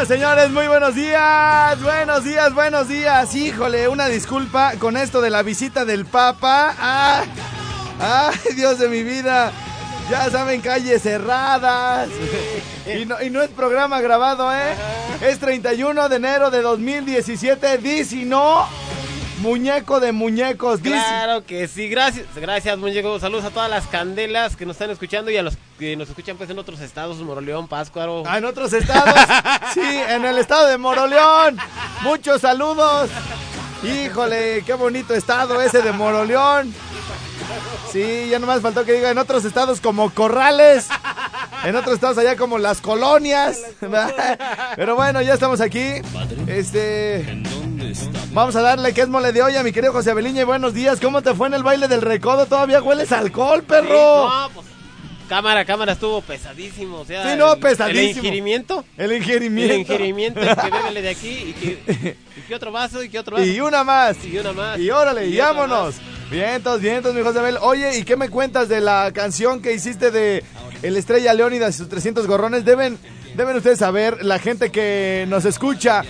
Señoras, señores, muy buenos días, buenos días, buenos días. Híjole, una disculpa con esto de la visita del Papa. ¡Ah! ¡Ay, Dios de mi vida! Ya saben, calles cerradas. Y no, y no es programa grabado, ¿eh? Es 31 de enero de 2017. Dice no. Muñeco de muñecos. Dice. Claro que sí, gracias, gracias muñeco. Saludos a todas las candelas que nos están escuchando y a los que nos escuchan pues en otros estados, Moroleón, Páscuaro. Ah, en otros estados. Sí, en el estado de Moroleón. Muchos saludos. Híjole, qué bonito estado ese de Moroleón. Sí, ya nomás faltó que diga en otros estados como Corrales. En otros estados allá como las colonias. Pero bueno, ya estamos aquí. Este. Vamos a darle que es mole de olla, mi querido José Abeliña. Y buenos días. ¿Cómo te fue en el baile del recodo? Todavía hueles alcohol, perro. No, pues, cámara, cámara estuvo pesadísimo. O sea, Sí, no, el- pesadísimo. El ingerimiento. El El ingerimiento. ingerimiento, y que bébele de aquí y que, y que otro vaso y que otro vaso. Y una más. Y una más. Y órale, y, vámonos. Vientos, vientos, mi José Abel. Oye, ¿y qué me cuentas de la canción que hiciste de El Estrella Leónidas y sus 300 gorrones? Deben, deben ustedes saber, la gente que nos escucha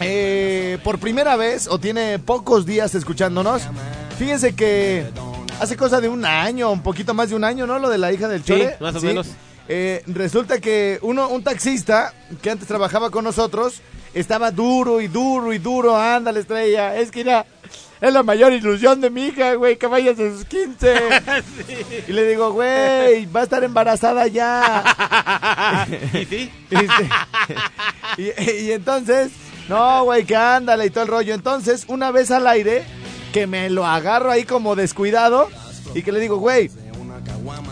eh, por primera vez o tiene pocos días escuchándonos, fíjense que hace cosa de un año, un poquito más de un año, ¿no? Lo de la hija del Sí, Chore. más o menos. Eh, resulta que uno, un taxista que antes trabajaba con nosotros estaba duro y duro y duro. Ándale, estrella. Es que era, es la mayor ilusión de mi hija, güey, que vayas a sus 15. Y le digo, güey, va a estar embarazada ya. ¿Y sí? Y, y entonces, no, güey, que ándale y todo el rollo. Entonces, una vez al aire, que me lo agarro ahí como descuidado y que le digo, güey,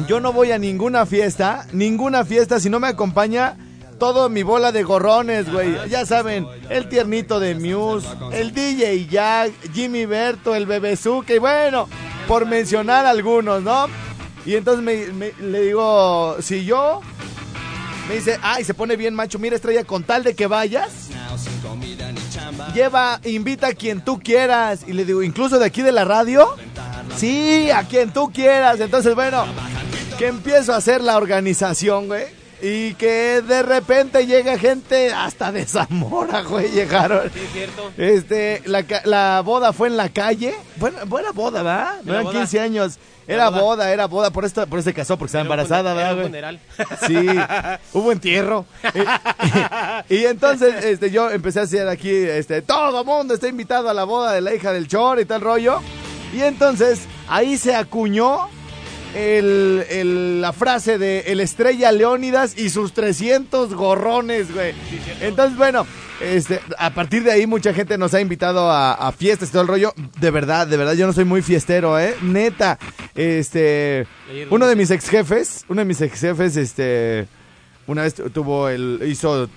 yo no voy a ninguna fiesta, ninguna fiesta si no me acompaña todo mi bola de gorrones, güey. Ya saben, el tiernito de Muse, el DJ Jack, Jimmy Berto, el Bebezuque, bueno, por mencionar algunos, ¿no? Y entonces me- le digo, si yo me dice, ay, se pone bien macho, mira estrella, con tal de que vayas, lleva, invita a quien tú quieras. Y le digo, incluso de aquí de la radio, sí, a quien tú quieras. Entonces, bueno, que empiezo a hacer la organización, güey. Y que de repente llega gente hasta de Zamora, güey, llegaron. Sí, es cierto. Este, la, la boda fue en la calle. Buena, buena boda, ¿verdad? No Era eran boda. 15 años. Era boda. boda, era boda. Por esto, por eso se casó, porque estaba embarazada, ¿verdad, un güey? funeral. Sí, hubo entierro. y, y entonces este, yo empecé a hacer aquí, este, todo mundo está invitado a la boda de la hija del Chor y tal rollo. Y entonces ahí se acuñó el, el- la frase de el estrella Leónidas y sus 300 gorrones, güey. Entonces, bueno, este, a partir de ahí mucha gente nos ha invitado a, a fiestas y todo el rollo. De verdad, de verdad, yo no soy muy fiestero, ¿eh? Neta. Este, uno de mis ex jefes, uno de mis ex jefes, este, una vez tuvo el, hizo,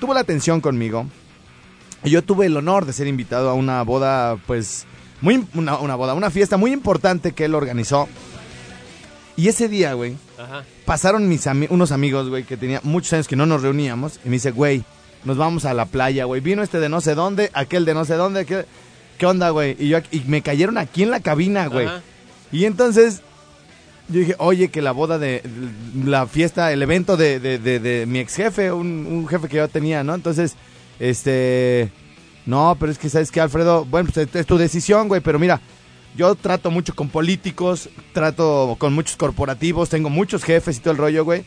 tuvo la atención conmigo. Y yo tuve el honor de ser invitado a una boda, pues, muy, una, una boda, una fiesta muy importante que él organizó. Y ese día, güey, pasaron mis ami- unos amigos, güey, que tenía muchos años que no nos reuníamos. Y me dice, güey, nos vamos a la playa, güey. Vino este de no sé dónde, aquel de no sé dónde. aquel- ¿Qué onda, güey? Y, yo, y me cayeron aquí en la cabina, güey. Ajá. Y entonces yo dije, oye, que la boda de la fiesta, el evento de, de- de- de mi ex jefe, un, un jefe que yo tenía, ¿no? Entonces, este, no, pero es que sabes que Alfredo, bueno, pues es tu decisión, güey, pero mira, Yo trato mucho con políticos, trato con muchos corporativos, tengo muchos jefes y todo el rollo, güey.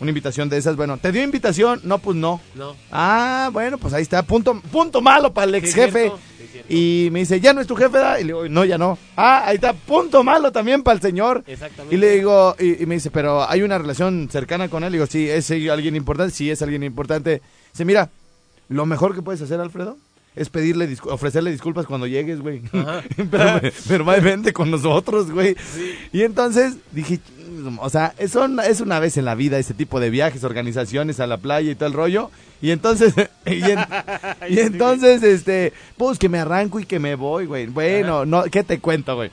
Una invitación de esas, bueno, ¿te dio invitación? No, pues no. No. Ah, bueno, pues ahí está, punto, punto malo para el ex jefe. sí. Y me dice, ¿ya no es tu jefe? da?" Y le digo, no, ya no. Ah, ahí está, punto malo también para el señor. Exactamente. Y le digo, y, y me dice, pero hay una relación cercana con él. Le digo, sí, es alguien importante, sí, es alguien importante. Dice, mira, lo mejor que puedes hacer, Alfredo, es pedirle, discu- ofrecerle disculpas cuando llegues, güey. Pero, pero más vente con nosotros, güey. Y entonces dije, "Ching, o sea, es una, es una vez en la vida ese tipo de viajes, organizaciones a la playa y todo el rollo. Y entonces, y, en- y entonces, este, pues que me arranco y que me voy, güey. Bueno, no, ¿qué te cuento, güey?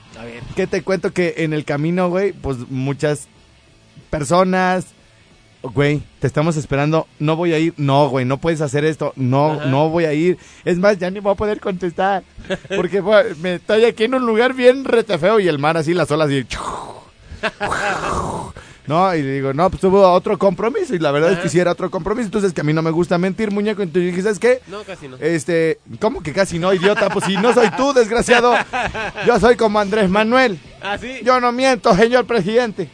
¿Qué te cuento? Que en el camino, güey, pues muchas personas, güey, te estamos esperando, no voy a ir, no, güey, no puedes hacer esto, no, Ajá. no voy a ir. Es más, ya ni voy a poder contestar, porque güey, me estoy aquí en un lugar bien rete feo y el mar así, las olas así. No, y le digo, no, pues tuvo otro compromiso y la verdad es que sí era otro compromiso, entonces que a mí no me gusta mentir, muñeco, entonces dije, ¿sabes qué? No, casi no. Este, ¿cómo que casi no, idiota? Pues si no soy tú, desgraciado. Yo soy como Andrés Manuel. Ah, sí. Yo no miento, señor presidente.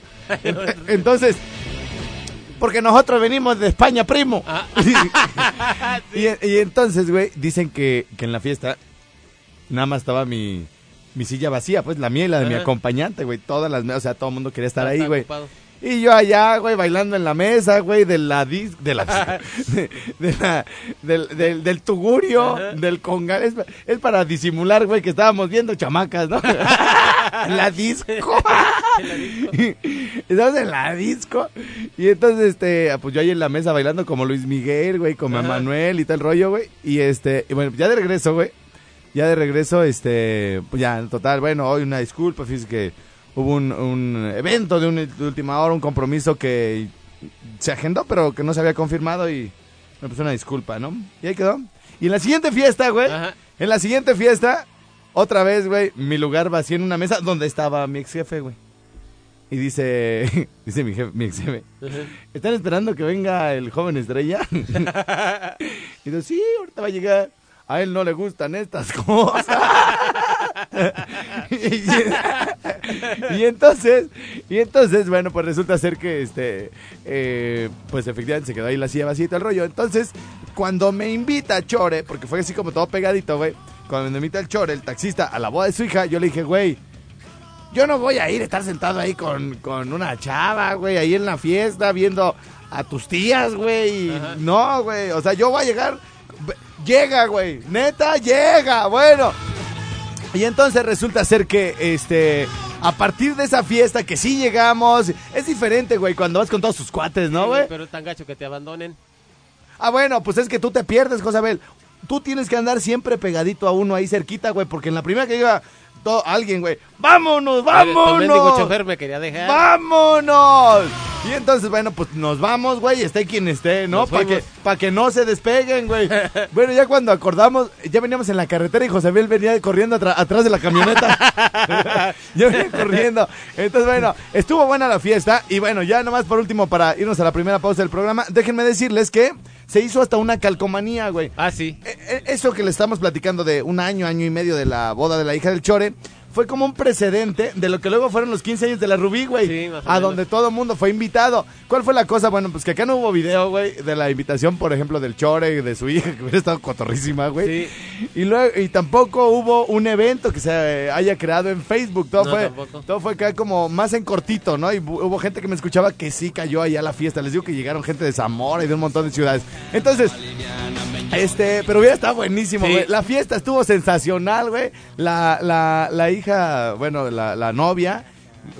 Ent- Entonces, porque nosotros venimos de España, primo. Ah. y, y entonces, güey, dicen que, que en la fiesta nada más estaba mi, mi silla vacía, pues la mía y la de mi acompañante, güey. Todas las, o sea, todo el mundo quería estar ahí, güey. ocupado. Y yo allá, güey, bailando en la mesa, güey, de la dis, de la, de, de la- del, del, del tugurio, Ajá. del congal. Es, es para disimular, güey, que estábamos viendo chamacas, ¿no? en la disco. En la disco. Estamos en la disco. Y entonces, este, pues yo ahí en la mesa bailando como Luis Miguel, güey, como Ajá. Manuel y tal rollo, güey. Y este, y bueno, ya de regreso, güey. Ya de regreso, este, pues ya, en total, bueno, hoy una disculpa, fíjese que hubo un, un evento de, un- de última hora, un compromiso que se agendó, pero que no se había confirmado y me puse una disculpa, ¿no? Y ahí quedó. Y en la siguiente fiesta, güey, Ajá. en la siguiente fiesta, otra vez, güey, mi lugar vacío en una mesa donde estaba mi ex jefe, güey. Y dice, dice mi, jefe, mi ex jefe. ¿están esperando que venga el joven estrella? y dice, sí, ahorita va a llegar. A él no le gustan estas cosas. y, y entonces, y entonces, bueno, pues resulta ser que este, eh, pues efectivamente se quedó ahí la silla vacía y todo el rollo. Entonces, cuando me invita Chore, porque fue así como todo pegadito, güey, cuando me invita el Chore, el taxista, a la boda de su hija, yo le dije, güey, yo no voy a ir a estar sentado ahí con, con una chava, güey, ahí en la fiesta viendo a tus tías, güey. No, güey, o sea, yo voy a llegar. Llega, güey, neta, llega, bueno. Y entonces resulta ser que, este, a partir de esa fiesta que sí llegamos, es diferente, güey, cuando vas con todos sus cuates, ¿no, Sí, güey? Pero es tan gacho que te abandonen. Ah, bueno, pues es que tú te pierdes, Josabel. Tú tienes que andar siempre pegadito a uno ahí cerquita, güey, porque en la primera que llega alguien, güey, ¡vámonos, mendigo vámonos! chofer me quería dejar. ¡Vámonos! Y entonces, bueno, pues nos vamos, güey, esté quien esté, ¿no? Para que, pa' que no se despeguen, güey. bueno, ya cuando acordamos, ya veníamos en la carretera y Josabel venía corriendo atrás de la camioneta. ya venía corriendo. Entonces, bueno, estuvo buena la fiesta. Y bueno, ya nomás por último, para irnos a la primera pausa del programa, déjenme decirles que se hizo hasta una calcomanía, güey. Ah, sí. Eh, eh, Eso que le estamos platicando de un año, año y medio de la boda de la hija del Chore, fue como un precedente de lo que luego fueron los 15 años de la Rubí, güey. Sí, a donde todo el mundo fue invitado. ¿Cuál fue la cosa? Bueno, pues que acá no hubo video, güey, de la invitación, por ejemplo, del Chore, de su hija, que hubiera estado cotorrísima, güey. Sí. Y luego, y tampoco hubo un evento que se haya creado en Facebook. Todo No, fue, tampoco. todo fue acá como más en cortito, ¿no? Y hubo gente que me escuchaba que sí cayó ahí a la fiesta. Les digo que llegaron gente de Zamora y de un montón de ciudades. Entonces, este, pero hubiera estado buenísimo, Sí. güey. La fiesta estuvo sensacional, güey. La, la, la hija, bueno, la, la novia,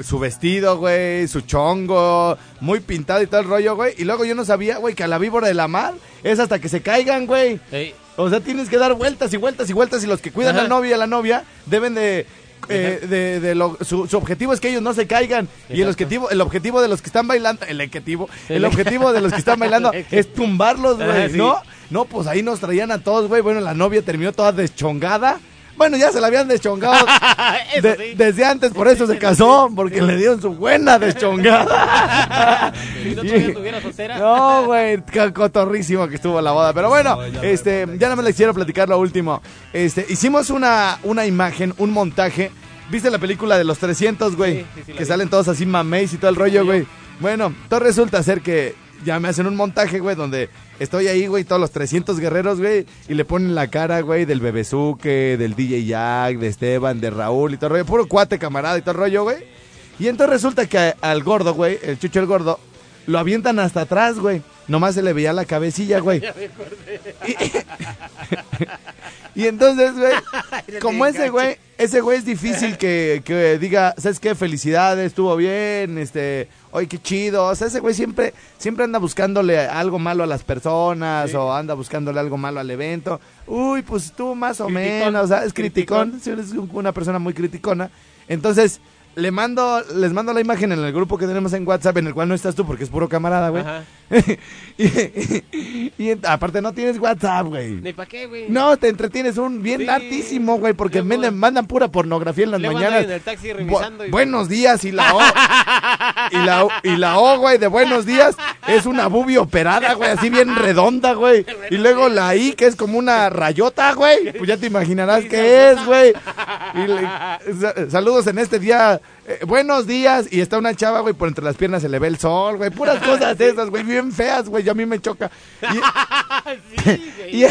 su vestido, güey, su chongo, muy pintado y todo el rollo, güey. Y luego yo no sabía, güey, que a la víbora de la mar es hasta que se caigan, güey. Ey, O sea, tienes que dar vueltas y vueltas y vueltas y los que cuidan Ajá. al novio y a la novia deben de... eh, de, de lo- su, su objetivo es que ellos no se caigan. Y el objetivo el objetivo de los que están bailando el objetivo el objetivo de los que están bailando es tumbarlos güey sí. no no pues ahí nos traían a todos güey. Bueno la novia terminó toda deschongada bueno ya se la habían deschongado Eso de- sí. desde antes por eso se casó porque le dieron su buena deschongada no soltera. no, güey, cotorrísimo que estuvo la boda. Pero bueno, este, ya no me les quiero platicar lo último. Este, hicimos una, una imagen, un montaje ¿Viste la película de los 300, güey? Que vi. salen todos así mameis y todo el rollo, güey. Bueno, todo resulta ser que ya me hacen un montaje, güey, donde estoy ahí, güey, todos los 300 guerreros, güey, y le ponen la cara, güey, del Bebezuque, del DJ Jack, de Esteban, de Raúl y todo el rollo, puro cuate, camarada y todo el rollo, güey. Y entonces resulta que a- al gordo, güey, el chucho el gordo, lo avientan hasta atrás, güey. Nomás se le veía la cabecilla, güey. Y, y entonces, güey, como ese güey, ese güey es difícil que, que diga, ¿sabes qué? Felicidades, estuvo bien, este, oye, qué chido. O sea, ese güey siempre, siempre anda buscándole algo malo a las personas o anda buscándole algo malo al evento. Uy, pues tú más o Criticón. menos, o sea, es criticón, sí, es una persona muy criticona. Entonces, le mando, les mando la imagen en el grupo que tenemos en WhatsApp, en el cual no estás tú porque es puro camarada, güey. Ajá. y, y- aparte no tienes WhatsApp, güey. ¿Ni para qué, güey? No, te entretienes un bien Sí. hartísimo, güey, porque Luego- mandan, mandan pura pornografía en las Luego mañanas. en el taxi Bu- revisando y- buenos días y la O. y la O, y la O, güey, de buenos días es una bubi operada, güey, así bien redonda, güey. Y luego la I, que es como una rayota, güey. Pues ya te imaginarás qué es, güey. Y le- sa- saludos en este día. Eh, buenos días. Y está una chava, güey, por entre las piernas se le ve el sol, güey. Puras cosas de esas, güey, bien feas, güey. A mí me choca. Y, Sí, y, y-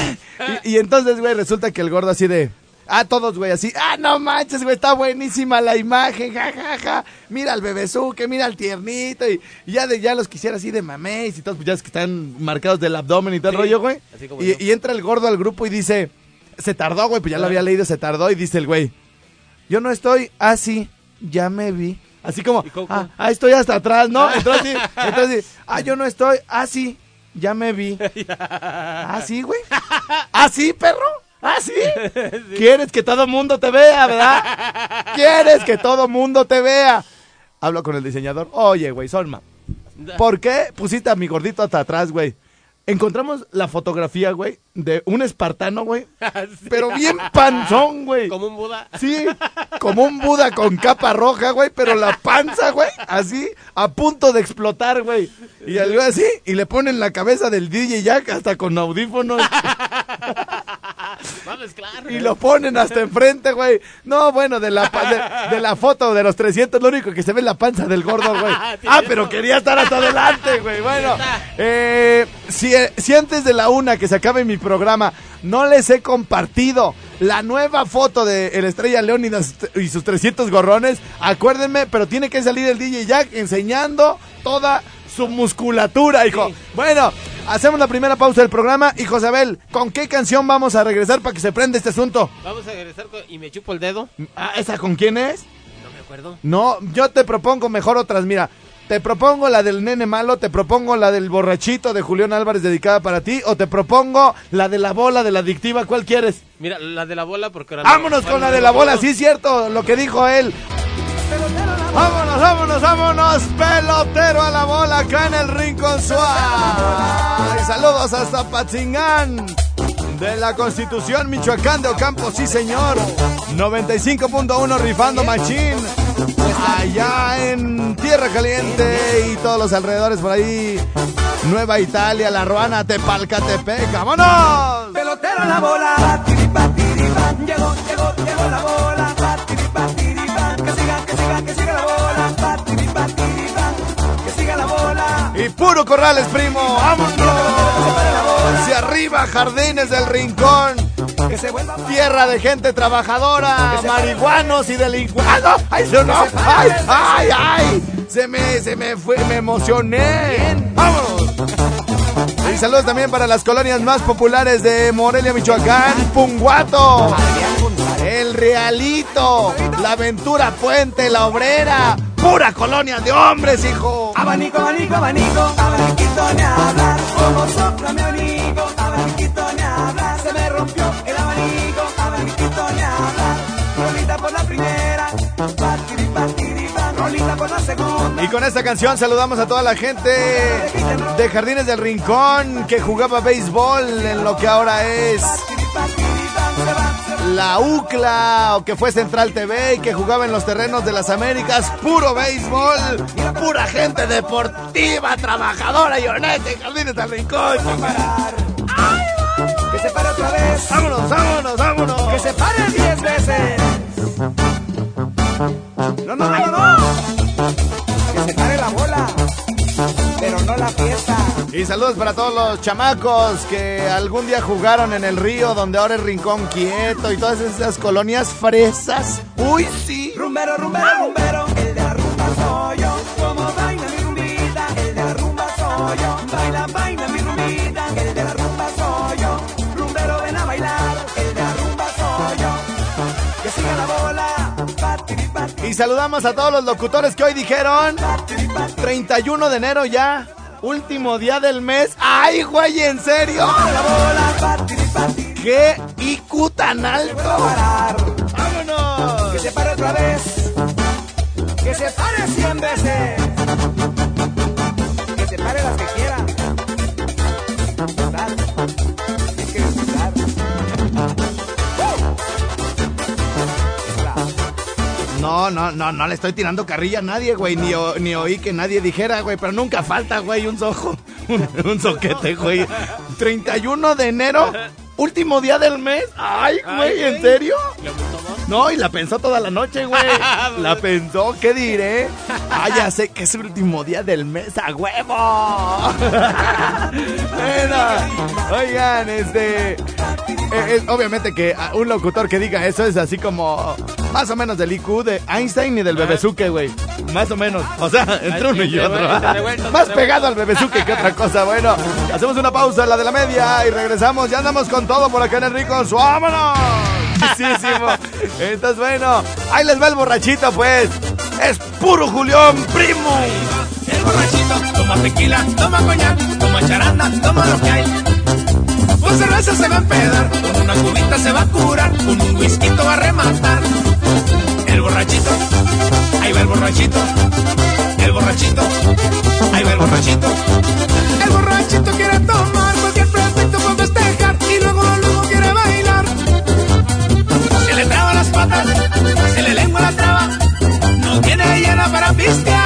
y entonces, güey, resulta que el gordo así de... Ah, todos, güey, así. Ah, no manches, güey, está buenísima la imagen, ja, ja, ja. Mira al bebezuque, mira al tiernito. Y, y ya de ya los quisiera así de mames y todos, pues ya es que están marcados del abdomen y todo el rollo, güey. y entra el gordo al grupo y dice... Se tardó, güey, pues ya lo había leído, se tardó. Y dice el güey... Yo no estoy así, ya me vi. Así como, ¿Y cómo- ah, ah, estoy hasta atrás, ¿no? Entonces, entonces, ah, yo no estoy así, ya me vi. ¿Ah, sí, güey? ¿Ah, sí, perro? ¿Ah, sí? ¿Quieres que todo mundo te vea, verdad? ¿Quieres que todo mundo te vea? Hablo con el diseñador. Oye, güey, Solma, ¿por qué pusiste a mi gordito hasta atrás, güey? Encontramos la fotografía, güey, de un espartano, güey, pero bien panzón, güey. Como un Buda. Sí, como un Buda con capa roja, güey, pero la panza, güey, así, a punto de explotar, güey. Y al güey así, y le ponen la cabeza del DJ Jack hasta con audífonos Vamos, claro. y lo ponen hasta enfrente, güey. No, bueno, de la, de, de la foto de los 300, lo único que se ve es la panza del gordo, güey. Ah, pero quería estar hasta adelante, güey. Bueno, eh, si, si antes de la una que se acabe mi programa no les he compartido la nueva foto de el Estrella Leónidas y sus 300 gorrones, acuérdenme, pero tiene que salir el DJ Jack enseñando toda su musculatura, hijo. Sí. Bueno, hacemos la primera pausa del programa. Y Josabel, ¿con qué canción vamos a regresar para que se prenda este asunto? Vamos a regresar con... y me chupo el dedo. Ah, ¿Esa con quién es? No me acuerdo. No, yo te propongo mejor otras. Mira, te propongo la del nene malo, te propongo la del borrachito de Julián Álvarez dedicada para ti, o te propongo la de la bola de la adictiva. ¿Cuál quieres? Mira, la de la bola porque... ahora no- Vámonos con la de la bola, sí, cierto, lo que dijo él. Vámonos, vámonos, vámonos, pelotero a la bola acá en el Rincón Suárez. Saludos hasta Patzingán de la Constitución Michoacán de Ocampo, sí señor. 95.1 rifando machín. Allá en Tierra Caliente y todos los alrededores por ahí. Nueva Italia, La Ruana, Tepalcatepec. ¡Vámonos! Pelotero en la bola, batiri, ban. Llegó, llegó, llegó la bola, batiri, ban. Que siga, que siga, que siga la bola, batiri, ban. Que siga la bola. Y puro Corrales, primo. ¡Vámonos! Hacia arriba, Jardines del Rincón. Que se vuelva pa- Tierra de gente trabajadora, marihuanos y delincuentes. ¡Ay, se no! ¡Ay, ay, ay! Se me, se me fue, me emocioné. ¡Vámonos! Y saludos también para las colonias más populares de Morelia, Michoacán, Punguato, El Realito, La Aventura Puente, La Obrera, pura colonia de hombres, hijo. Abanico, abanico, abanico, abaniquito ni hablar. Como sopla mi abanico, abaniquito ni hablar. Rompió el abanico, ni hablar. Rolita por la primera, batiri, batiri, ban. Rolita por la segunda. Y con esta canción saludamos a toda la gente de Jardines del Rincón que jugaba béisbol en lo que ahora es la UCLA o que fue Central TV y que jugaba en los terrenos de las Américas. Puro béisbol, pura gente deportiva, trabajadora y honesta en Jardines del Rincón. Se pare otra vez. Vámonos, vámonos, vámonos. Que se pare diez veces. No, no, no, no. Que se pare la bola. Pero no la fiesta. Y saludos para todos los chamacos que algún día jugaron en el río donde ahora es Rincón Quieto y todas esas colonias fresas. Uy, sí. Rumbero, rumbero, rumbero. Saludamos a todos los locutores que hoy dijeron patiri, patiri. 31 de enero ya, último día del mes. ¡Ay, güey, en serio! ¡Qué IQ tan alto! ¡Vámonos! Que se pare otra vez. Que se pare cien veces. Que se pare las que No, no, no, no le estoy tirando carrilla a nadie, güey. Ni, o- ni oí que nadie dijera, güey. Pero nunca falta, güey, un sojo. Un, un soquete, güey. 31 de enero, último día del mes. ¡Ay, güey, en serio! No, y la pensó toda la noche, güey. La pensó, ¿qué diré? Ah, ya sé que es el último día del mes, a huevo. bueno, oigan, este. eh, es obviamente que ah, un locutor que diga eso es así como más o menos del IQ de Einstein y del Bebezuque, güey. Más o menos. O sea, entre uno y otro. Más pegado al Bebezuque que otra cosa. Bueno, hacemos una pausa, la de la media, y regresamos. Ya andamos con todo por acá en el Rico. ¡Vámonos! Entonces, bueno, ahí les va el borrachito, pues. Es puro Julián, primo. El borrachito toma tequila, toma coñac, toma charanda, toma lo que hay. Con cerveza se va a empedar, con una cubita se va a curar, con un whisky va a rematar. El borrachito, ahí va el borrachito. El borrachito, ahí va el borrachito. El borrachito quiere tomar cualquier pretexto se le lengua la traba, no tiene llena para pistear.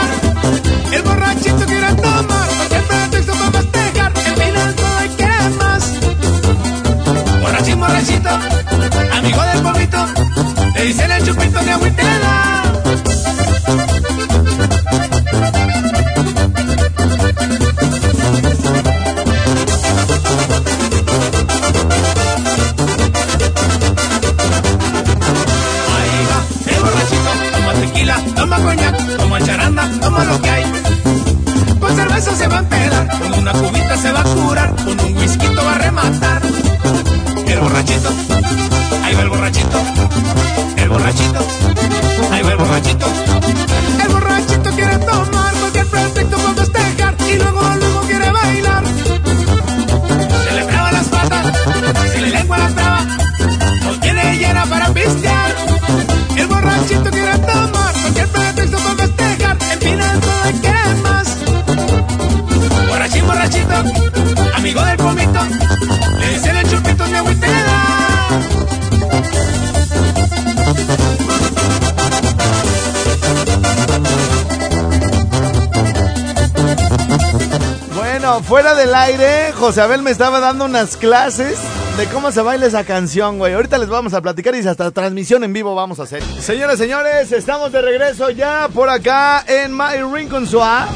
Fuera del aire, José Abel me estaba dando unas clases de cómo se baila esa canción, güey. Ahorita les vamos a platicar y hasta transmisión en vivo vamos a hacer. Señores, señores, estamos de regreso ya por acá en My Rincon Suá.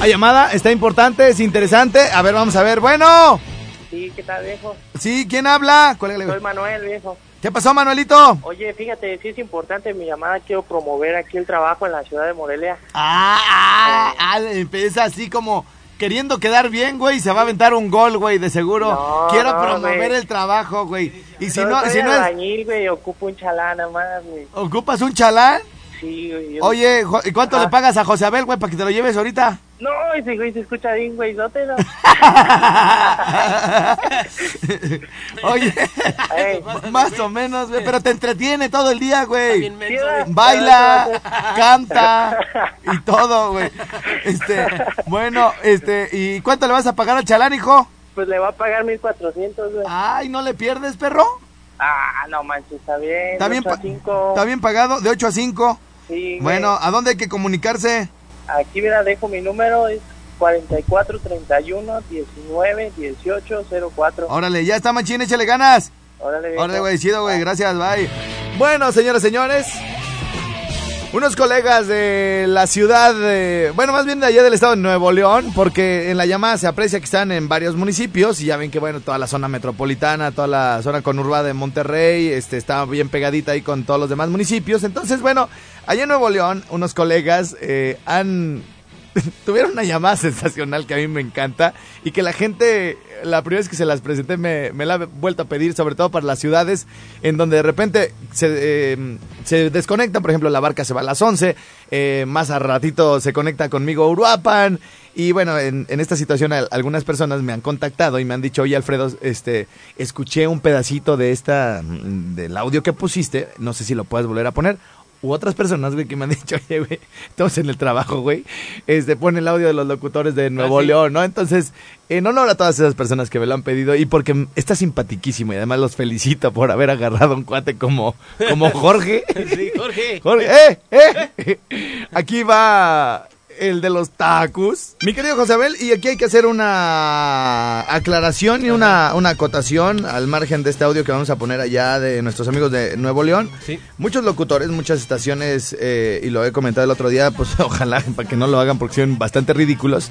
Hay llamada, está importante, es interesante. A ver, vamos a ver. Bueno, Sí, ¿qué tal, viejo? sí, ¿quién habla? ¿Cuál es Soy el- Manuel, viejo. ¿Qué pasó, Manuelito? Oye, fíjate, sí es importante mi llamada. Quiero promover aquí el trabajo en la ciudad de Morelia. Ah, ah, ah, empieza así como queriendo quedar bien, güey, se va a aventar un gol, güey, de seguro. No, Quiero no, promover güey. el trabajo, güey. Y si no, si no es, albañil, güey, ocupo un chalán nada más, güey. ocupas un chalán. Sí, güey. yo- Oye, ¿y cuánto Ah. le pagas a José Abel, güey, para que te lo lleves ahorita? No, ese güey se escucha bien, güey, no te lo... Oye, más o menos, güey, pero te entretiene todo el día, güey. Menso. Baila, canta y todo, güey. Este, bueno, este, ¿y cuánto le vas a pagar al chalán, hijo? Pues le va a pagar 1400, güey. Ay, ¿no le pierdes, perro? Ah, no manches, está bien. ¿Está bien, a. ¿Está bien pagado? ¿De 8 a 5? Sí, güey. Bueno, ¿a dónde hay que comunicarse? Aquí, mira, dejo mi número, es 44 31 19 18 04. Órale, ya está, machín, échale ganas. Órale, viejo. Órale, güey, chido, güey, gracias, bye. Bueno, señores, señores, Unos colegas de la ciudad, de- bueno, más bien de allá del estado de Nuevo León, porque en la llamada se aprecia que están en varios municipios y ya ven que, bueno, toda la zona metropolitana, toda la zona conurbada de Monterrey, este, está bien pegadita ahí con todos los demás municipios. Entonces, bueno, allá en Nuevo León, unos colegas eh, han tuvieron una llamada sensacional que a mí me encanta y que la gente, la primera vez que se las presenté, me, la he vuelto a pedir, sobre todo para las ciudades en donde de repente se, eh, se desconectan. Por ejemplo, la barca se va a las 11, eh, más a ratito se conecta conmigo Uruapan. Y bueno, en, en esta situación al- algunas personas me han contactado y me han dicho, oye Alfredo, este, escuché un pedacito de esta, del audio que pusiste, no sé si lo puedes volver a poner. U otras personas, güey, que me han dicho, oye, güey, estamos en el trabajo, güey. Este, pone el audio de los locutores de Nuevo Ah, sí. León, ¿no? Entonces, en honor a todas esas personas que me lo han pedido y porque está simpatiquísimo y además los felicito por haber agarrado un cuate como, como Jorge. Sí, Jorge. Jorge, ¡eh! ¡eh! Aquí va el de los tacos. Mi querido José Abel, y aquí hay que hacer una aclaración y una, una acotación al margen de este audio que vamos a poner allá de nuestros amigos de Nuevo León. Sí. Muchos locutores, muchas estaciones, eh, y lo he comentado el otro día, pues ojalá para que no lo hagan porque son bastante ridículos.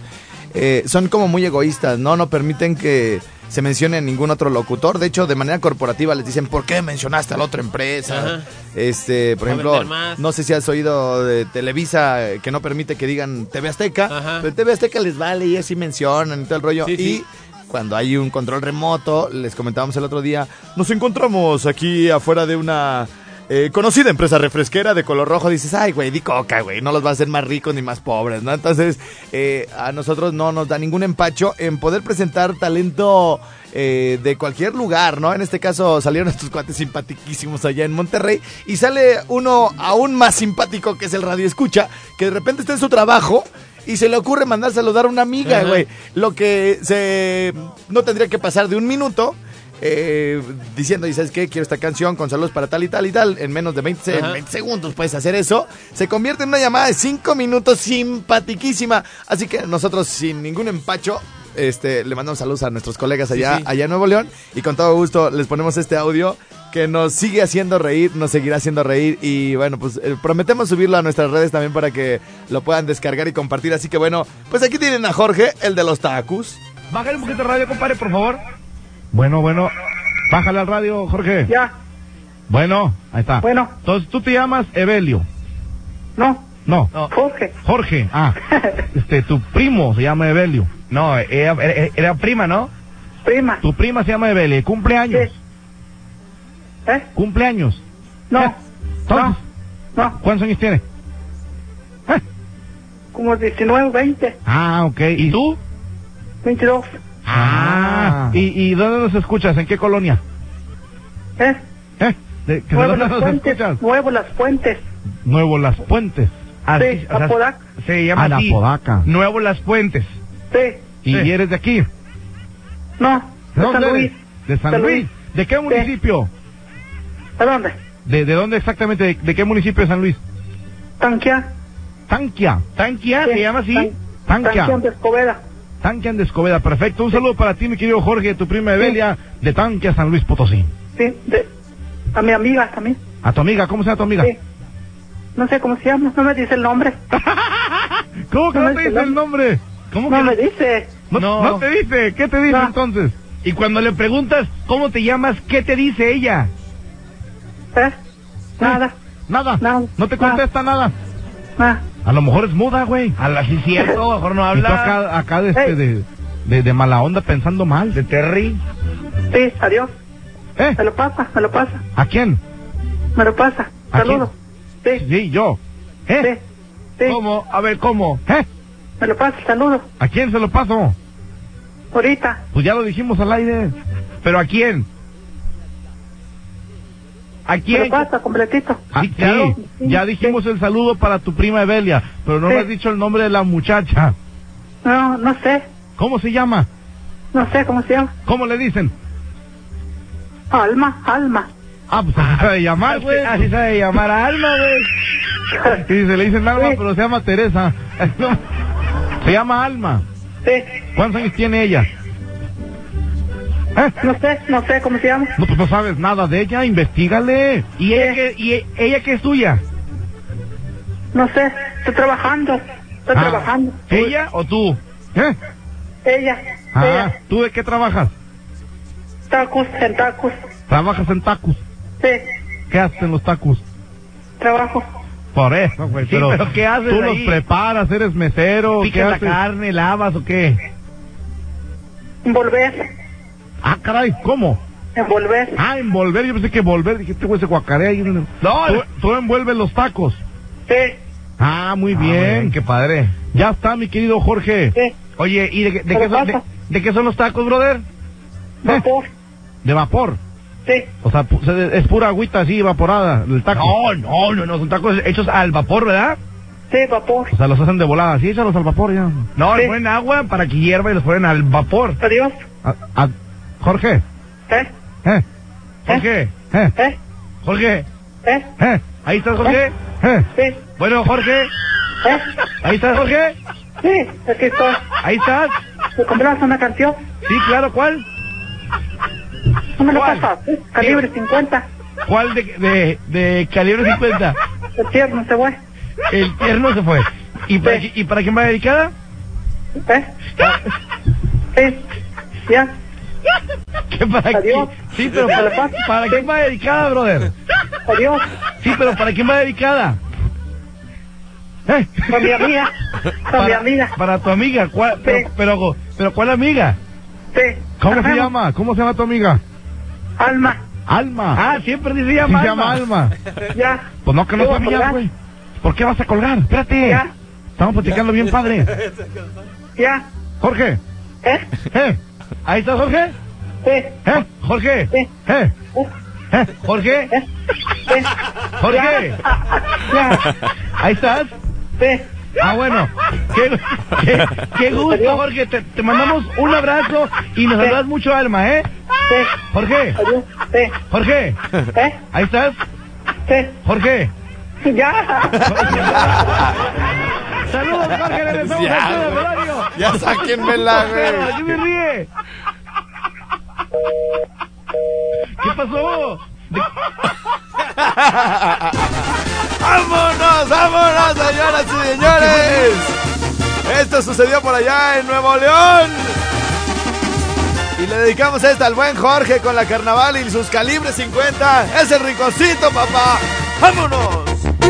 eh, son como muy egoístas, ¿no? No permiten que se mencione a ningún otro locutor. De hecho, de manera corporativa les dicen, ¿por qué mencionaste a la otra empresa? Ajá. Este, por a ejemplo, no sé si has oído de Televisa eh, que no permite que digan TV Azteca, Ajá. pero TV Azteca les vale y así mencionan y todo el rollo. Sí, y sí. cuando hay un control remoto, les comentábamos el otro día, nos encontramos aquí afuera de una eh, conocida empresa refresquera de color rojo. Dices, ay, güey, di coca, güey, no los va a hacer más ricos ni más pobres, ¿no? Entonces, eh, a nosotros no nos da ningún empacho en poder presentar talento eh, de cualquier lugar, ¿no? En este caso salieron estos cuates simpaticísimos allá en Monterrey y sale uno aún más simpático que es el Radio Escucha, que de repente está en su trabajo y se le ocurre mandar saludar a una amiga, güey. Lo que se no tendría que pasar de un minuto. Eh, diciendo, y sabes qué, quiero esta canción con saludos para tal y tal y tal, en menos de 20, se- Ajá. 20 segundos puedes hacer eso, se convierte en una llamada de 5 minutos simpatiquísima. Así que nosotros, sin ningún empacho, este, le mandamos saludos a nuestros colegas allá, Sí, sí. allá en Nuevo León y con todo gusto les ponemos este audio que nos sigue haciendo reír, nos seguirá haciendo reír y bueno, pues eh, prometemos subirlo a nuestras redes también para que lo puedan descargar y compartir. Así que bueno, pues aquí tienen a Jorge, el de los tacos. Bájale un poquito el radio, compadre, por favor. Bueno, bueno. Bájale al radio, Jorge. Ya, Bueno, ahí está. Bueno. Entonces tú te llamas Evelio. no, No, Jorge. Jorge. Ah, este, tu primo se llama Evelio. No, era, era- era prima, ¿no? Prima. Tu prima se llama Evelio. Cumpleaños. Sí. ¿Eh? Cumpleaños. No, ¿Eh? Entonces, no, ¿cuántos años tiene? ¿Eh? como 19, 20, Ah, ok. ¿Y tú? 22. Ah. ¿Y, ¿Y dónde nos escuchas? ¿En qué colonia? ¿Eh? ¿Eh? ¿De, que ¿de Nuevo dónde Las nos Puentes. escuchas? Nuevo Las Puentes. Nuevo Las Puentes. Así, Sí, o sea, Apodaca. Se llama Ah, la así. Apodaca. Nuevo Las Puentes. Sí. ¿Y Sí. eres de aquí? No, ¿De de San eres? Luis. ¿De San San Luis? Luis. ¿De qué municipio? ¿A dónde? ¿De, de dónde exactamente? ¿De, de qué municipio de San Luis? Tanquia. Tanquia. Tanquia, Sí, se llama así. Tan- Tanquia. Tanquia de Escobeda. Tanquia de Escobeda. Perfecto. Un saludo para ti, mi querido Jorge, tu prima Evelia, de Tanquia, San Luis Potosí. Sí, de, a mi amiga también. A tu amiga, ¿cómo se llama tu amiga? Sí. No sé cómo se llama, no me dice el nombre. ¿Cómo que No no me te dice el nombre? ¿Cómo No que me dice. no, No. no te dice? ¿Qué te dice No. entonces? Y cuando le preguntas cómo te llamas, ¿qué te dice ella? ¿Eh? Nada, Nada. No, No te no. contesta nada. nada. A lo mejor es muda, güey. A la sí cierto, mejor no Y tú habla. acá, acá de, este, de, de, de mala onda pensando mal. De Terry. Sí, adiós. ¿Eh? Me lo pasa, me lo pasa, ¿A quién? me lo pasa. ¿A Saludos. Sí, Sí, yo. ¿Eh? sí. ¿Cómo? A ver, ¿cómo? ¿Eh? Me lo pasa, saludos. ¿A quién se lo paso? Ahorita. Pues ya lo dijimos al aire. ¿Pero a quién? ¿A quién? pasa completito. Ah, Sí, claro. sí, ya dijimos el saludo para tu prima Evelia, pero no Sí. me has dicho el nombre de la muchacha. No, no sé, ¿Cómo se llama? no sé cómo se llama. ¿Cómo le dicen? Alma, Alma. Ah, pues así sabe llamar, güey. Así sabe llamar a Alma, güey. Y se le dicen Alma, Sí. pero se llama Teresa. No, se llama Alma. Sí, ¿Cuántos años tiene ella? ¿Eh? no sé, no sé cómo se llama. No, pues no sabes nada de ella, investigale. ¿Y ella qué, y e- ella qué es tuya? No sé, estoy trabajando. Estoy Ah, trabajando. ¿Ella o tú? ¿Eh? Ella. Ah, Ella. ¿tú de qué trabajas? Tacos, en tacos. Trabajas en tacos. Sí, ¿Qué haces en los tacos? trabajo. Por eso, güey. Sí, pero ¿qué haces ¿Tú ahí? los preparas? ¿Eres mesero? ¿Qué ¿Picas la haces? carne, lavas o qué? Envolver. Ah, caray, ¿cómo? Envolver. Ah, envolver. Yo pensé que volver. Dije, este güey se guacarea ahí. No, ¿Tú, tú envuelves los tacos. Sí, Ah, muy Ah, bien. qué padre. Ya está, mi querido Jorge. sí. Oye, ¿y de, qué- de ¿Qué qué son, de, pasa? de qué son los tacos, brother? Vapor. De vapor. Sí, O sea, es pura agüita así evaporada, el taco. No, no, no, no, son tacos hechos al vapor, ¿verdad? sí, vapor. O sea, los hacen de volada. Sí, échalos al vapor ya. No, Sí. le ponen agua para que hierva y los ponen al vapor. Adiós. A- a- Jorge. ¿Eh? ¿Eh? Jorge, ¿Eh? ¿Eh? Jorge, ¿Eh? ¿Eh? ahí estás, Jorge. ¿Eh? Sí. Bueno, Jorge, ¿Eh? ahí estás, Jorge. Sí, aquí estoy. Ahí estás. ¿Me compras una canción? Sí, claro, ¿cuál? No me lo ¿Cuál? pasas. ¿eh? Calibre 50. ¿Cuál de, de, de calibre 50? El tierno se fue. El tierno se fue. ¿Y para, Sí. ¿Y para quién va dedicada? ¿Eh? Sí. Ya. ¿Qué para Adiós. quién? Sí, pero para, ¿para quién va dedicada, brother? Adiós. Sí, pero ¿para quién va dedicada? ¿Eh? Con mi amiga. Mi Para, amiga. para tu amiga. ¿Cuál, pero, Sí. pero, pero, ¿cuál amiga? Sí. ¿Cómo se Ajá. llama? ¿Cómo se llama tu amiga? Alma. Alma. Ah, siempre se Sí llama se llama Alma. Ya. Pues no, que no ¿Qué voy a sabías, colgar? güey. ¿Por qué vas a colgar? Espérate. Ya. Estamos platicando bien padre. Ya. Jorge. ¿Eh? ¿Eh? ¿Ahí estás, Jorge? Sí. ¿Eh? Jorge, Sí. ¿Eh? ¿Eh? Jorge. Sí. Jorge, Ya. ahí estás. Sí. Ah, bueno. Qué, qué, qué gusto, Jorge. Te, te mandamos un abrazo y nos hablas mucho, Alma, ¿eh? Sí. Jorge. Sí. Jorge, ¿Eh? ahí estás. Sí. Jorge. Ya. Saludos, Jorge. Regresamos Ya, al horario. Ya sáquenmela, ¿Por güey. me ríe? ¿Qué pasó? De- ¡Vámonos, vámonos, señoras y señores! Esto sucedió por allá en Nuevo León. Y le dedicamos esta al buen Jorge con la carnaval y sus calibres 50. Es el ricocito, papá. ¡Vámonos!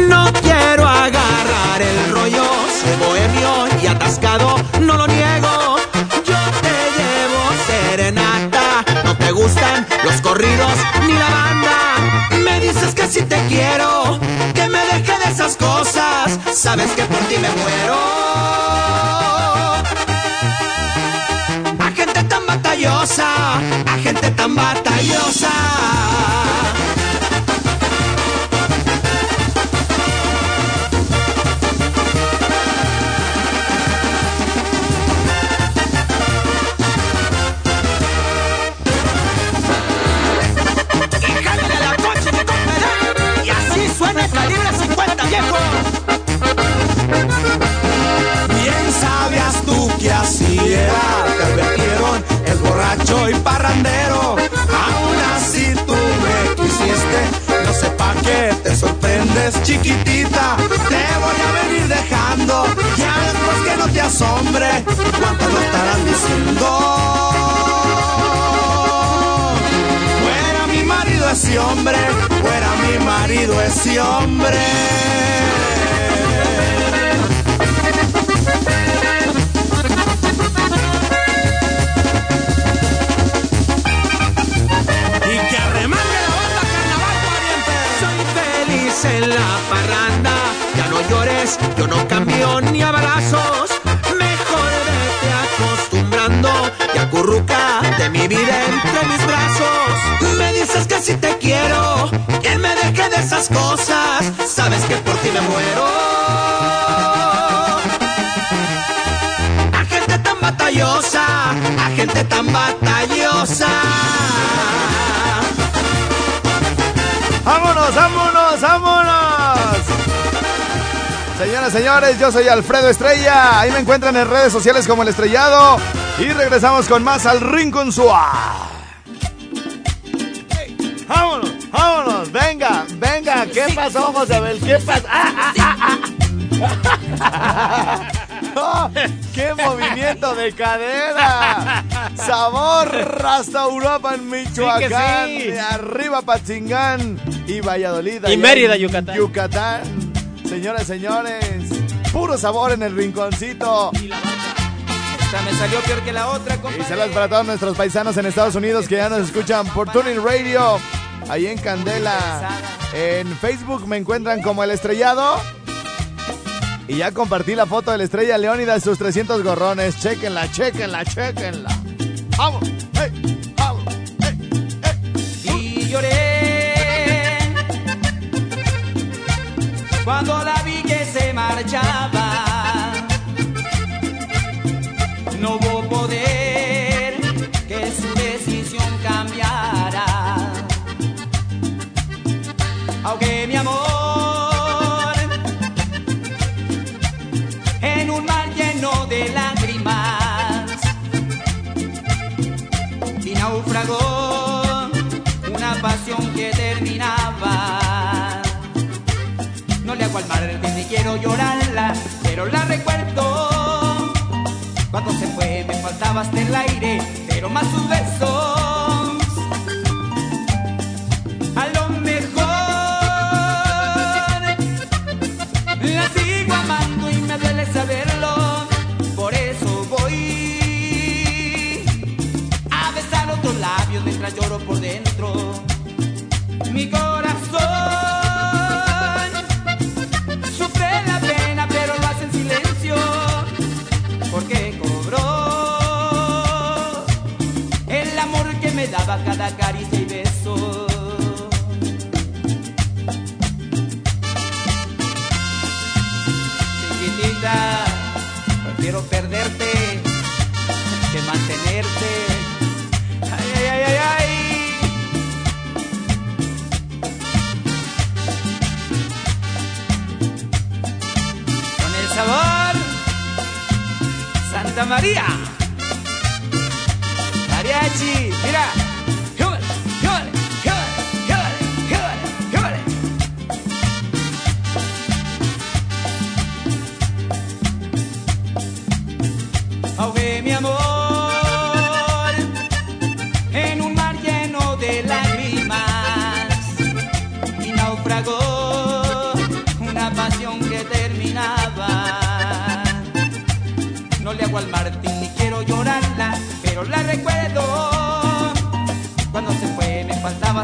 No quiero agarrar el rollo, soy bohemio y atascado, no lo niego. Yo te llevo serenata, no te gustan los corridos ni la banda. Me dices que si te quiero, que me deje de esas cosas, sabes que por ti me muero. Chiquitita te voy a venir dejando ya después que no te asombre cuánto lo estarán diciendo Fuera mi marido ese hombre, fuera mi marido ese hombre. En la parranda, ya no llores, yo no cambio ni a balazos. Mejor vete acostumbrando y acurruca de mi vida entre mis brazos. Me dices que si te quiero, que me deje de esas cosas, sabes que por ti me muero. A gente tan batallosa, a gente tan batallosa. ¡Vámonos, vámonos, vámonos! Señoras, señores, yo soy Alfredo Estrella. Ahí me encuentran en redes sociales como El Estrellado. Y regresamos con más al Rincón Suá. ¡Vámonos, vámonos! ¡Venga, venga! ¿Qué pasó, Josabel? ¿Qué pasó? ¡Ah, ah, ah, ah! ¡Oh! ¡Qué movimiento de cadera! Sabor Rasta Uruapan, Michoacán. Sí que sí. De arriba Patzingán y Valladolid. Y Mérida, en Yucatán. Yucatán. Señoras, señores. Puro sabor en el rinconcito. Esta me salió peor que la otra, Y saludos para todos nuestros paisanos en Estados Unidos que ya nos escuchan por Tuning Radio. Ahí en Candela. En Facebook me encuentran como El Estrellado. Y ya compartí la foto de la estrella Leónida y sus 300 gorrones. Chequenla, chequenla, chequenla. ¡Vamos! ¡Hey! ¡Vamos! y lloré cuando la vi que se marchaba. No hubo poder que su decisión cambiara. Aunque mi amor Al mar ni quiero llorarla, pero la recuerdo. Cuando se fue me faltaba hasta el aire, pero más sus besos. A daba cada caricia y beso. Chiquitita, prefiero perderte que mantenerte. Ay, ay, ay, ay, ay. Con el sabor Santa María. Mariachi,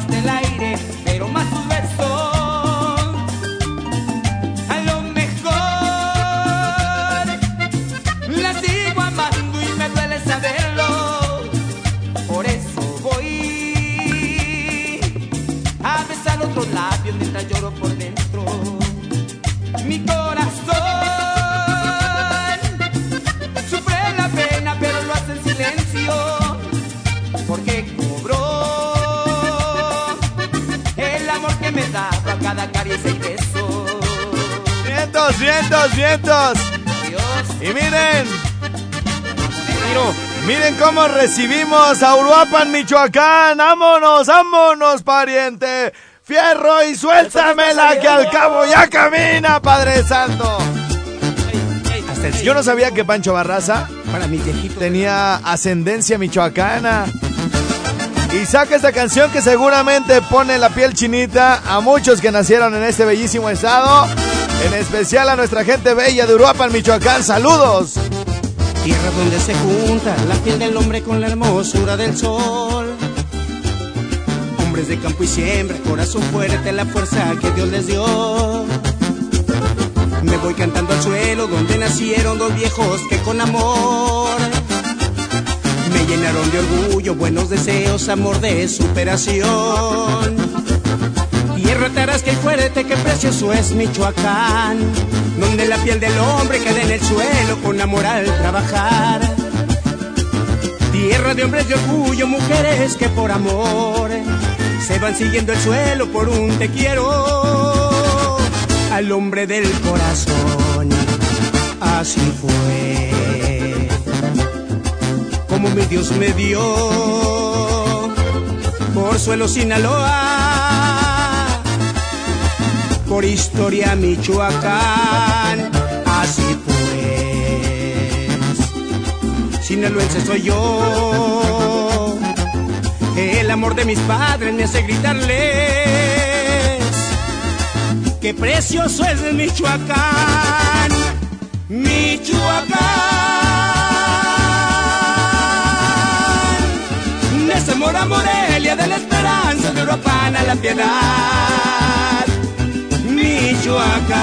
me faltaba hasta el aire, pero más sus besos. A lo mejor la sigo amando y me duele saberlo. Por eso voy a besar otros labios mientras lloro por dentro. Mi corazón ¡Vientos, vientos, vientos! Y miren. Miren cómo recibimos a Uruapan, Michoacán. ¡Vámonos, vámonos, pariente! ¡Fierro y suéltamela que al cabo ya camina, Padre Santo! Yo no sabía que Pancho Barraza tenía ascendencia michoacana. Y saca esta canción que seguramente pone la piel chinita a muchos que nacieron en este bellísimo estado. En especial a nuestra gente bella de Uruapan, Michoacán. ¡Saludos! Tierra donde se junta la piel del hombre con la hermosura del sol. Hombres de campo y siembra, corazón fuerte, la fuerza que Dios les dio. Me voy cantando al suelo donde nacieron dos viejos que con amor me llenaron de orgullo, buenos deseos, amor de superación. Tierra tarasca y fuerte, que precioso es Michoacán, donde la piel del hombre queda en el suelo con amor al trabajar. Tierra de hombres de orgullo, mujeres que por amor se van siguiendo el suelo por un te quiero. Al hombre del corazón, así fue. Como mi Dios me dio por suelo Sinaloa por historia Michoacán. Así pues, sinaloense soy yo. El amor de mis padres me hace gritarles qué precioso es Michoacán. Michoacán. De Zamora Morelia, de la esperanza de Uruapan a la piedad. Michoacán.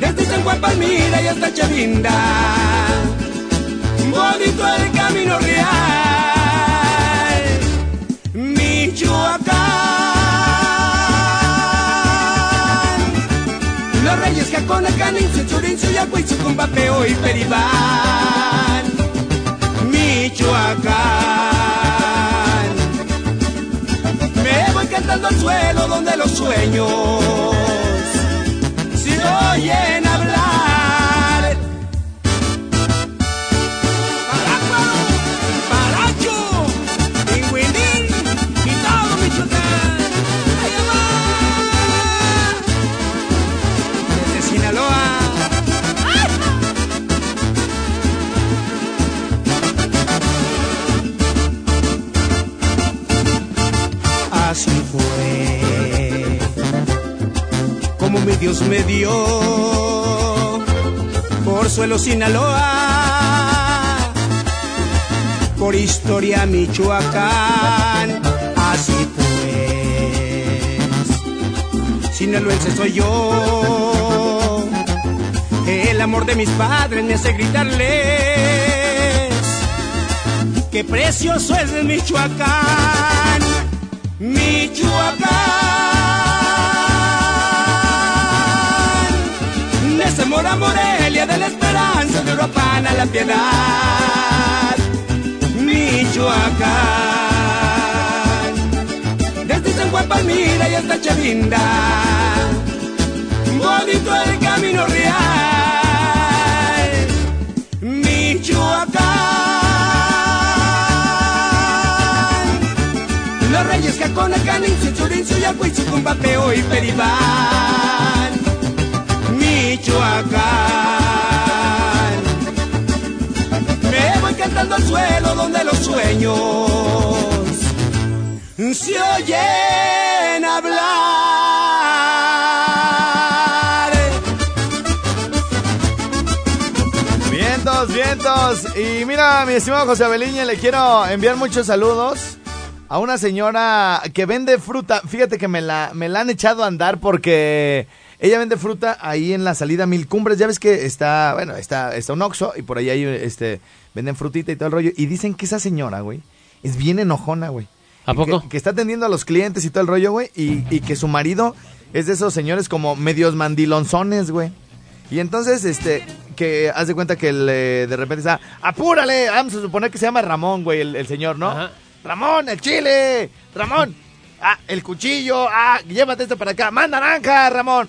Desde San Juan Palmira y hasta Chavinda. Bonito el camino real. Michoacán. Los reyes Jacona, Canince, Chorincio, Yacuicho, Cumbapeo y Peribán. Al suelo donde los sueños. Se oyen Me dio por suelo Sinaloa, por historia Michoacán. Así pues, sinaloense soy yo. El amor de mis padres me hace gritarles qué precioso es Michoacán. Michoacán. A Morelia, de la esperanza de Uruapan a la piedad. Michoacán. Desde San Juan Palmira y hasta Chavinda. Bonito el camino real. Michoacán. Los reyes Jacona, Canince, Chorincio, Yacuicho, Cumbapeo y Peribán. Me voy cantando al suelo donde los sueños se oyen hablar. Vientos, vientos. Y mira, mi estimado José Abeliña, le quiero enviar muchos saludos a una señora que vende fruta. Fíjate que me la, me la han echado a andar porque ella vende fruta ahí en la salida Mil Cumbres. Ya ves que está, bueno, está, está un Oxxo y por ahí hay, este, venden frutita y todo el rollo. Y dicen que esa señora, güey, es bien enojona, güey. ¿A poco? Que, que está atendiendo a los clientes y todo el rollo, güey. Y, y que su marido es de esos señores como medios mandilonzones, güey. Y entonces, este, que haz de cuenta que le- de repente está, apúrale, vamos a suponer que se llama Ramón, güey, el, el señor, ¿no? Ajá. Ramón, el chile, Ramón, ah, el cuchillo, ah, llévate esto para acá, más naranja, Ramón,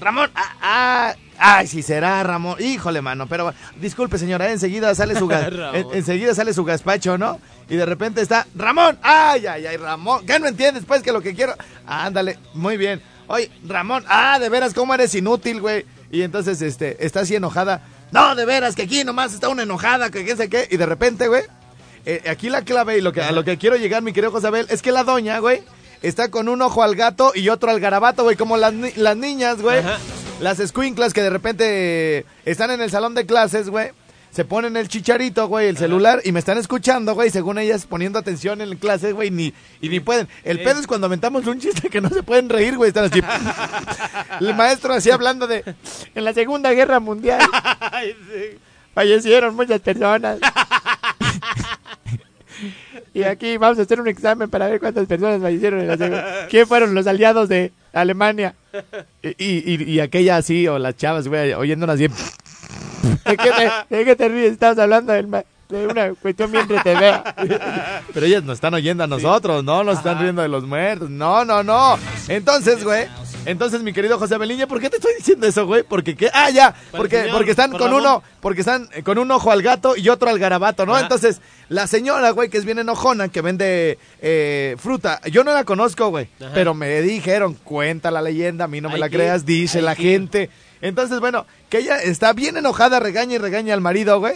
Ramón, ah, ah, ay, si será Ramón, híjole, mano, pero disculpe, señora, eh, enseguida sale su en- enseguida sale su gazpacho, ¿no? Y de repente está, Ramón, ay, ay, ay, Ramón, ¿qué no entiendes, pues, que lo que quiero, ándale, muy bien, oye, Ramón, ah, de veras, cómo eres inútil, güey, y entonces, este, está así enojada, no, de veras, que aquí nomás está una enojada, que qué sé qué, y de repente, güey, eh, aquí la clave y lo que, a lo que quiero llegar, mi querido Josabel, es que la doña, güey, está con un ojo al gato y otro al garabato, güey, como las, ni- las niñas, güey. Las escuinclas que de repente están en el salón de clases, güey. Se ponen el chicharito, güey, el celular y me están escuchando, güey, según ellas poniendo atención en clase, güey, ni, y ni pueden. El pedo es cuando aventamos un chiste que no se pueden reír, güey, están así. el maestro así hablando de, en la Segunda Guerra Mundial fallecieron muchas personas. Y aquí vamos a hacer un examen para ver cuántas personas fallecieron en la segunda. ¿Quién fueron los aliados de Alemania? Y, y, y aquella así, o las chavas, güey, oyéndonos así. ¿De qué te, de qué te ríes? Estamos hablando del de una cuestión bien entretenida. Pero ellas nos están oyendo a nosotros, no nos están riendo de los muertos. No, no, no. Entonces, güey, Entonces, mi querido José Beliña, ¿por qué te estoy diciendo eso, güey? Porque qué? Ah, ya, el porque porque están con uno, porque están eh, con un ojo al gato y otro al garabato, ¿no? Ajá. Entonces, la señora, güey, que es bien enojona, que vende eh, fruta, yo no la conozco, güey, pero me dijeron, cuenta la leyenda, a mí no me la creas, dice la gente. Entonces, bueno, que ella está bien enojada, regaña y regaña al marido, güey,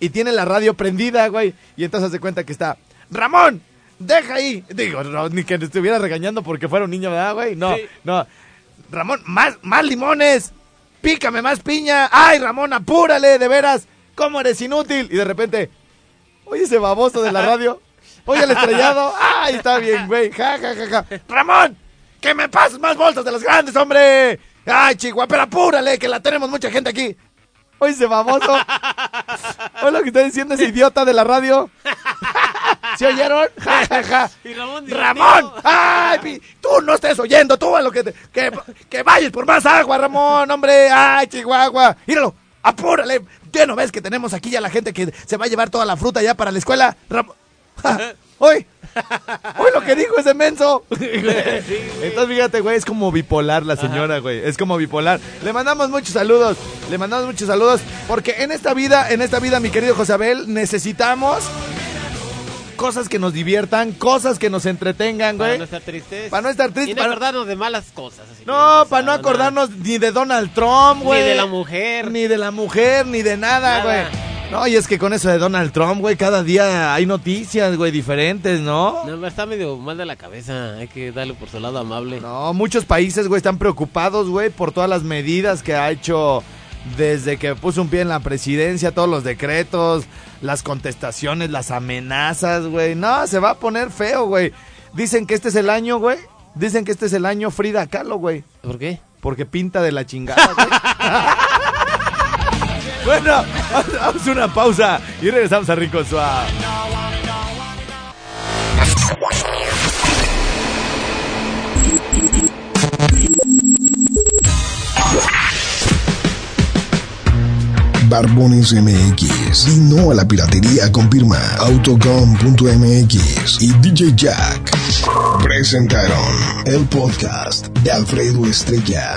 y tiene la radio prendida, güey, y entonces se cuenta que está, Ramón, deja ahí. Digo, no, ni que estuviera regañando porque fuera un niño, ¿verdad, güey? No, Sí. no. Ramón, más, más limones, pícame más piña. Ay, Ramón, apúrale, de veras, ¿cómo eres inútil? Y de repente, oye ese baboso de la radio, oye el estrellado, ay, está bien, güey, ja, ja, ja, ja. Ramón, que me pases más bolsas de las grandes, hombre. Ay, chihuahua, pero apúrale, que la tenemos mucha gente aquí. Oye ese baboso. Oye lo que está diciendo ese idiota de la radio. ¿Se oyeron? Ja, ja, ja. Y Ramón, Ramón, ay, pi- tú no estés oyendo, tú a lo que, te- que, que vayas por más agua, Ramón, hombre, ay, Chihuahua, míralo, apúrale, ¿ya no ves que tenemos aquí ya la gente que se va a llevar toda la fruta ya para la escuela? Ram- Ja, Hoy, hoy lo que dijo ese menso. Entonces, fíjate, güey, es como bipolar la señora, güey. Es como bipolar. Le mandamos muchos saludos. Le mandamos muchos saludos. Porque en esta vida, en esta vida, mi querido José Abel, necesitamos cosas que nos diviertan, cosas que nos entretengan, Para güey. no estar tristes. Para no estar tristes, Y no para- acordarnos de malas cosas. así No, para no acordarnos ni de Donald Trump, Ni güey. de la mujer. Ni de la mujer, ni de nada, Nada. güey. No, y es que con eso de Donald Trump, güey, cada día hay noticias, güey, diferentes, ¿no? No, está medio mal de la cabeza. Hay que darle por su lado amable. No, muchos países, güey, están preocupados, güey, por todas las medidas que ha hecho desde que puso un pie en la presidencia, todos los decretos, las contestaciones, las amenazas, güey. No, se va a poner feo, güey. Dicen que este es el año, güey. Dicen que este es el año Frida Kahlo, güey. ¿Por qué? Porque pinta de la chingada, güey. bueno, a una pausa y regresamos a Rico Suave. Barbones MX. Y no a la piratería con firma Autocom.mx y DJ Jack. Presentaron el podcast de Alfredo Estrella.